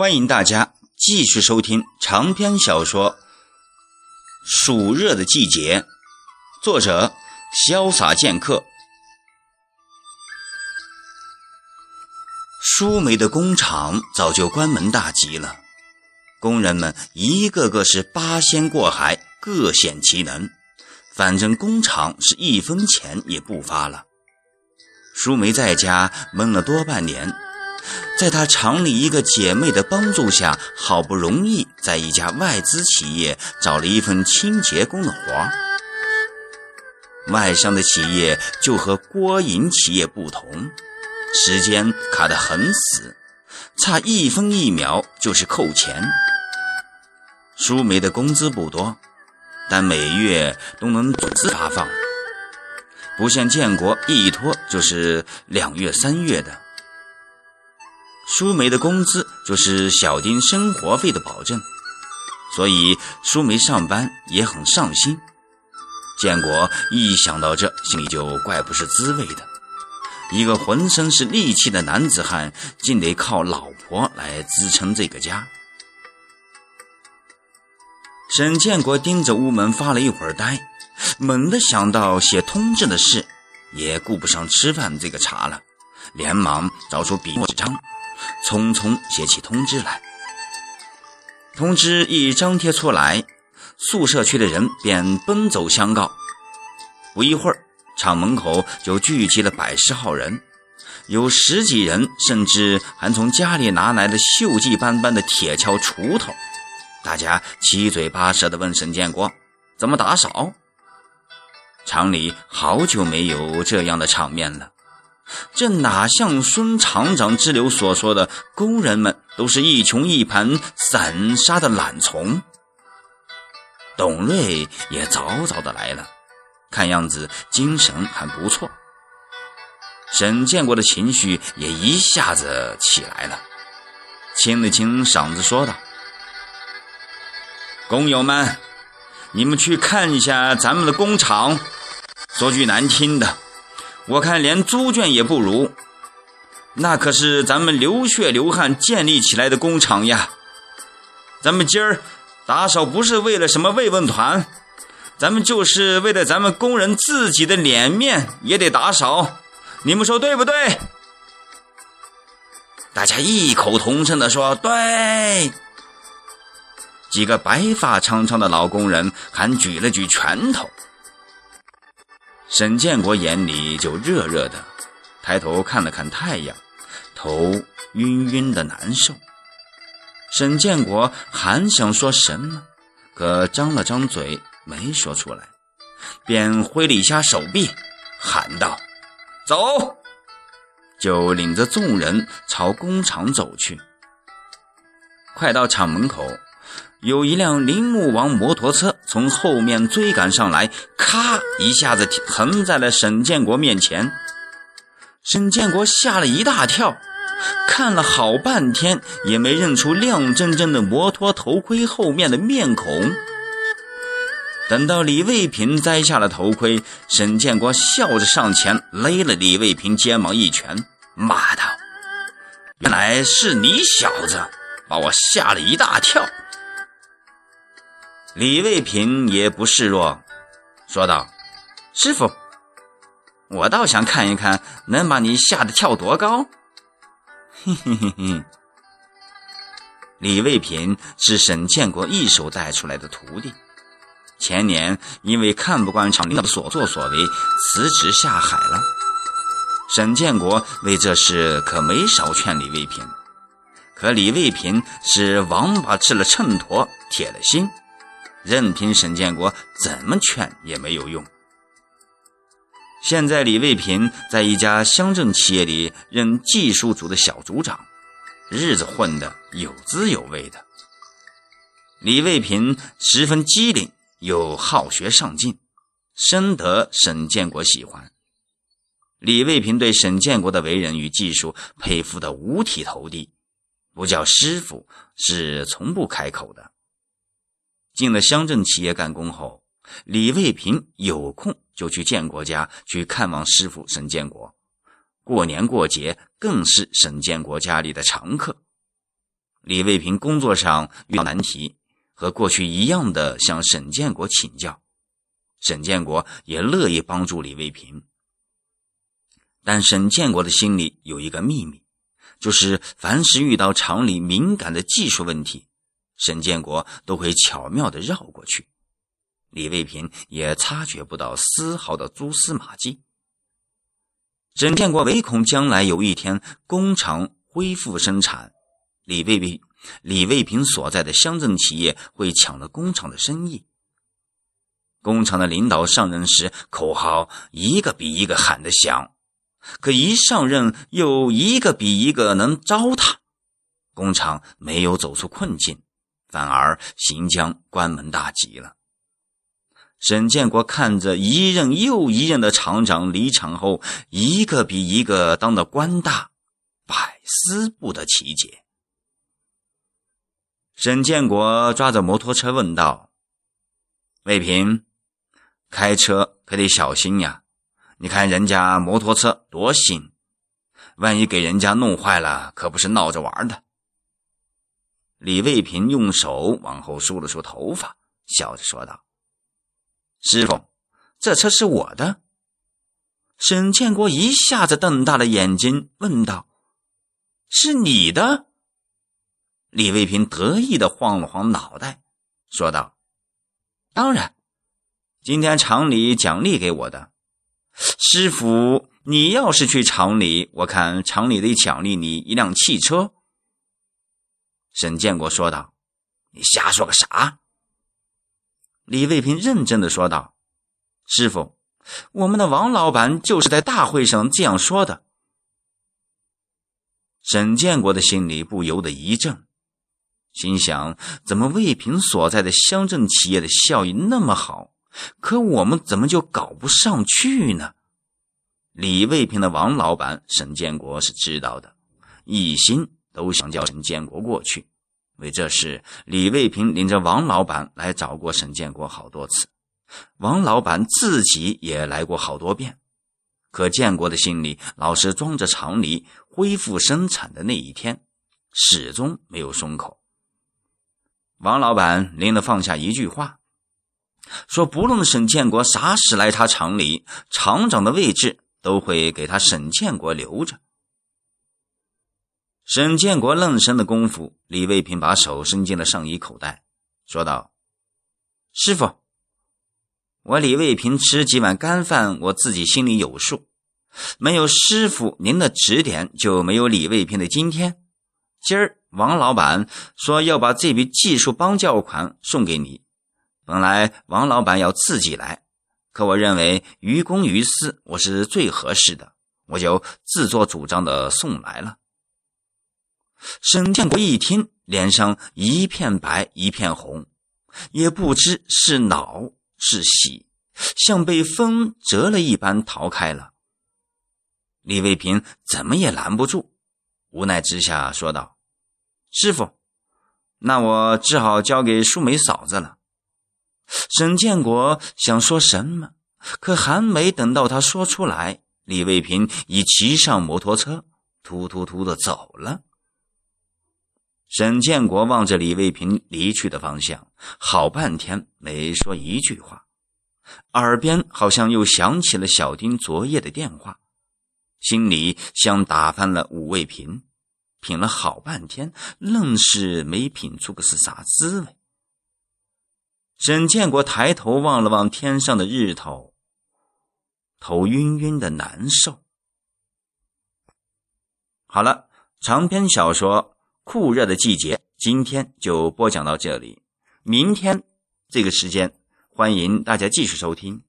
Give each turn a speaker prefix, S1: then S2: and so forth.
S1: 欢迎大家继续收听长篇小说《暑热的季节》，作者潇洒剑客。舒梅的工厂早就关门大吉了，工人们一个个是八仙过海，各显其能，反正工厂是一分钱也不发了。舒梅在家闷了多半年。在他厂里一个姐妹的帮助下，好不容易在一家外资企业找了一份清洁工的活儿。外商的企业就和国营企业不同，时间卡得很死，差一分一秒就是扣钱。舒梅的工资不多，但每月都能准时发放，不像建国一拖就是两月三月的。舒梅的工资就是小丁生活费的保证，所以舒梅上班也很上心。建国一想到这，心里就怪不是滋味的。一个浑身是力气的男子汉，竟得靠老婆来支撑这个家。沈建国盯着屋门发了一会儿呆，猛地想到写通知的事，也顾不上吃饭这个茬了，连忙找出笔墨纸张。匆匆写起通知来。通知一张贴出来，宿舍区的人便奔走相告。不一会儿，厂门口就聚集了百十号人，有十几人甚至还从家里拿来了锈迹斑斑的铁锹、锄头。大家七嘴八舌地问沈建国：“怎么打扫？”厂里好久没有这样的场面了。这哪像孙厂长之流所说的，工人们都是一穷一盘散沙的懒虫。董瑞也早早的来了，看样子精神还不错。沈建国的情绪也一下子起来了，清了清嗓子说道：“工友们，你们去看一下咱们的工厂，说句难听的。”我看连猪圈也不如，那可是咱们流血流汗建立起来的工厂呀！咱们今儿打扫不是为了什么慰问团，咱们就是为了咱们工人自己的脸面也得打扫，你们说对不对？大家异口同声地说：“对。”几个白发苍苍的老工人还举了举拳头。沈建国眼里就热热的，抬头看了看太阳，头晕晕的难受。沈建国还想说什么，可张了张嘴没说出来，便挥了一下手臂，喊道：“走！”就领着众人朝工厂走去。快到厂门口。有一辆铃木王摩托车从后面追赶上来，咔一下子横在了沈建国面前。沈建国吓了一大跳，看了好半天也没认出亮铮铮的摩托头盔后面的面孔。等到李卫平摘下了头盔，沈建国笑着上前勒了李卫平肩膀一拳，骂道：“原来是你小子，把我吓了一大跳。”李卫平也不示弱，说道：“师傅，我倒想看一看，能把你吓得跳多高。”嘿嘿嘿嘿。李卫平是沈建国一手带出来的徒弟，前年因为看不惯厂里的所作所为，辞职下海了。沈建国为这事可没少劝李卫平，可李卫平是王八吃了秤砣，铁了心。任凭沈建国怎么劝也没有用。现在李卫平在一家乡镇企业里任技术组的小组长，日子混得有滋有味的。李卫平十分机灵，又好学上进，深得沈建国喜欢。李卫平对沈建国的为人与技术佩服得五体投地，不叫师傅是从不开口的。进了乡镇企业干工后，李卫平有空就去建国家去看望师傅沈建国，过年过节更是沈建国家里的常客。李卫平工作上遇到难题，和过去一样的向沈建国请教，沈建国也乐意帮助李卫平。但沈建国的心里有一个秘密，就是凡是遇到厂里敏感的技术问题，沈建国都会巧妙的绕过去，李卫平也察觉不到丝毫的蛛丝马迹。沈建国唯恐将来有一天工厂恢复生产，李卫平李卫平所在的乡镇企业会抢了工厂的生意。工厂的领导上任时，口号一个比一个喊得响。可一上任，又一个比一个能糟蹋，工厂没有走出困境，反而行将关门大吉了。沈建国看着一任又一任的厂长离场后，一个比一个当的官大，百思不得其解。沈建国抓着摩托车问道：“魏平，开车可得小心呀。”你看人家摩托车多新，万一给人家弄坏了，可不是闹着玩的。李卫平用手往后梳了梳头发，笑着说道：“师傅，这车是我的。”沈建国一下子瞪大了眼睛，问道：“是你的？”李卫平得意的晃了晃脑袋，说道：“当然，今天厂里奖励给我的。”师傅，你要是去厂里，我看厂里得奖励你一辆汽车。”沈建国说道。“你瞎说个啥？”李卫平认真的说道。“师傅，我们的王老板就是在大会上这样说的。”沈建国的心里不由得一震，心想：怎么卫平所在的乡镇企业的效益那么好？可我们怎么就搞不上去呢？李卫平的王老板沈建国是知道的，一心都想叫沈建国过去。为这事，李卫平领着王老板来找过沈建国好多次，王老板自己也来过好多遍。可建国的心里老是装着厂里恢复生产的那一天，始终没有松口。王老板临了放下一句话。说：“不论沈建国啥时来他厂里，厂长的位置都会给他沈建国留着。”沈建国愣神的功夫，李卫平把手伸进了上衣口袋，说道：“师傅，我李卫平吃几碗干饭，我自己心里有数。没有师傅您的指点，就没有李卫平的今天。今儿王老板说要把这笔技术帮教款送给你。”本来王老板要自己来，可我认为于公于私我是最合适的，我就自作主张的送来了。沈建国一听，脸上一片白一片红，也不知是恼是喜，像被风折了一般逃开了。李卫平怎么也拦不住，无奈之下说道：“师傅，那我只好交给淑梅嫂子了。”沈建国想说什么，可还没等到他说出来，李卫平已骑上摩托车，突突突的走了。沈建国望着李卫平离去的方向，好半天没说一句话，耳边好像又响起了小丁昨夜的电话，心里像打翻了五味瓶，品了好半天，愣是没品出个是啥滋味。沈建国抬头望了望天上的日头，头晕晕的难受。好了，长篇小说《酷热的季节》今天就播讲到这里，明天这个时间欢迎大家继续收听。